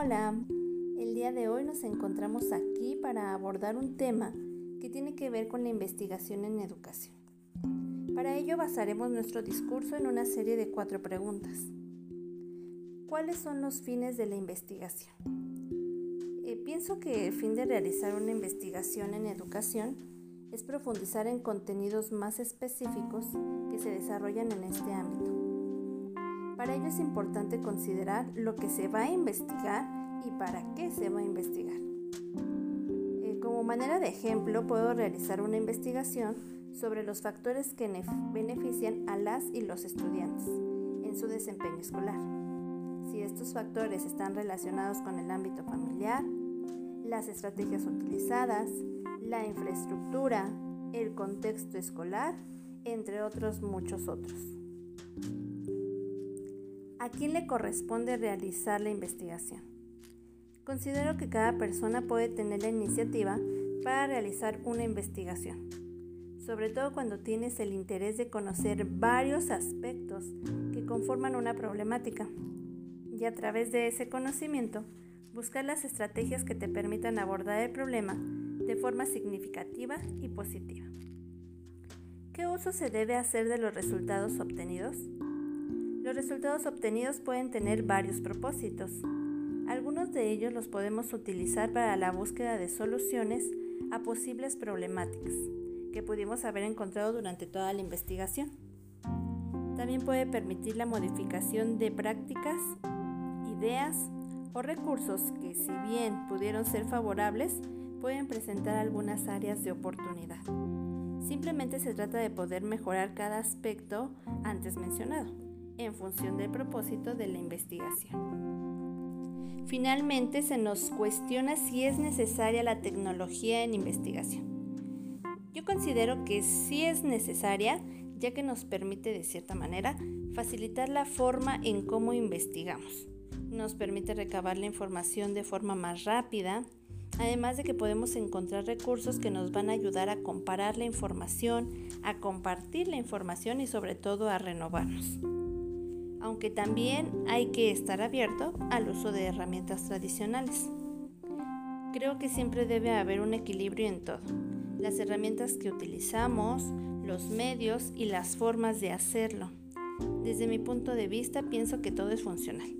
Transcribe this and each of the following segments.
Hola, el día de hoy nos encontramos aquí para abordar un tema que tiene que ver con la investigación en educación. Para ello basaremos nuestro discurso en una serie de cuatro preguntas. ¿Cuáles son los fines de la investigación? Eh, pienso que el fin de realizar una investigación en educación es profundizar en contenidos más específicos que se desarrollan en este ámbito. Para ello es importante considerar lo que se va a investigar y para qué se va a investigar. Eh, como manera de ejemplo, puedo realizar una investigación sobre los factores que benefician a las y los estudiantes en su desempeño escolar. Si estos factores están relacionados con el ámbito familiar, las estrategias utilizadas, la infraestructura, el contexto escolar, entre otros muchos otros. ¿A quién le corresponde realizar la investigación? Considero que cada persona puede tener la iniciativa para realizar una investigación, sobre todo cuando tienes el interés de conocer varios aspectos que conforman una problemática y a través de ese conocimiento buscar las estrategias que te permitan abordar el problema de forma significativa y positiva. ¿Qué uso se debe hacer de los resultados obtenidos? Los resultados obtenidos pueden tener varios propósitos. Algunos de ellos los podemos utilizar para la búsqueda de soluciones a posibles problemáticas que pudimos haber encontrado durante toda la investigación. También puede permitir la modificación de prácticas, ideas o recursos que si bien pudieron ser favorables, pueden presentar algunas áreas de oportunidad. Simplemente se trata de poder mejorar cada aspecto antes mencionado en función del propósito de la investigación. Finalmente, se nos cuestiona si es necesaria la tecnología en investigación. Yo considero que sí es necesaria, ya que nos permite de cierta manera facilitar la forma en cómo investigamos. Nos permite recabar la información de forma más rápida, además de que podemos encontrar recursos que nos van a ayudar a comparar la información, a compartir la información y sobre todo a renovarnos aunque también hay que estar abierto al uso de herramientas tradicionales. Creo que siempre debe haber un equilibrio en todo. Las herramientas que utilizamos, los medios y las formas de hacerlo. Desde mi punto de vista pienso que todo es funcional,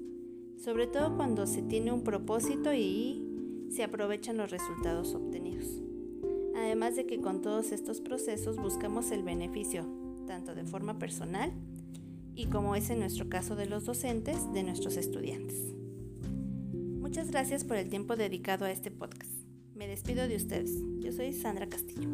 sobre todo cuando se tiene un propósito y se aprovechan los resultados obtenidos. Además de que con todos estos procesos buscamos el beneficio, tanto de forma personal y como es en nuestro caso de los docentes, de nuestros estudiantes. Muchas gracias por el tiempo dedicado a este podcast. Me despido de ustedes. Yo soy Sandra Castillo.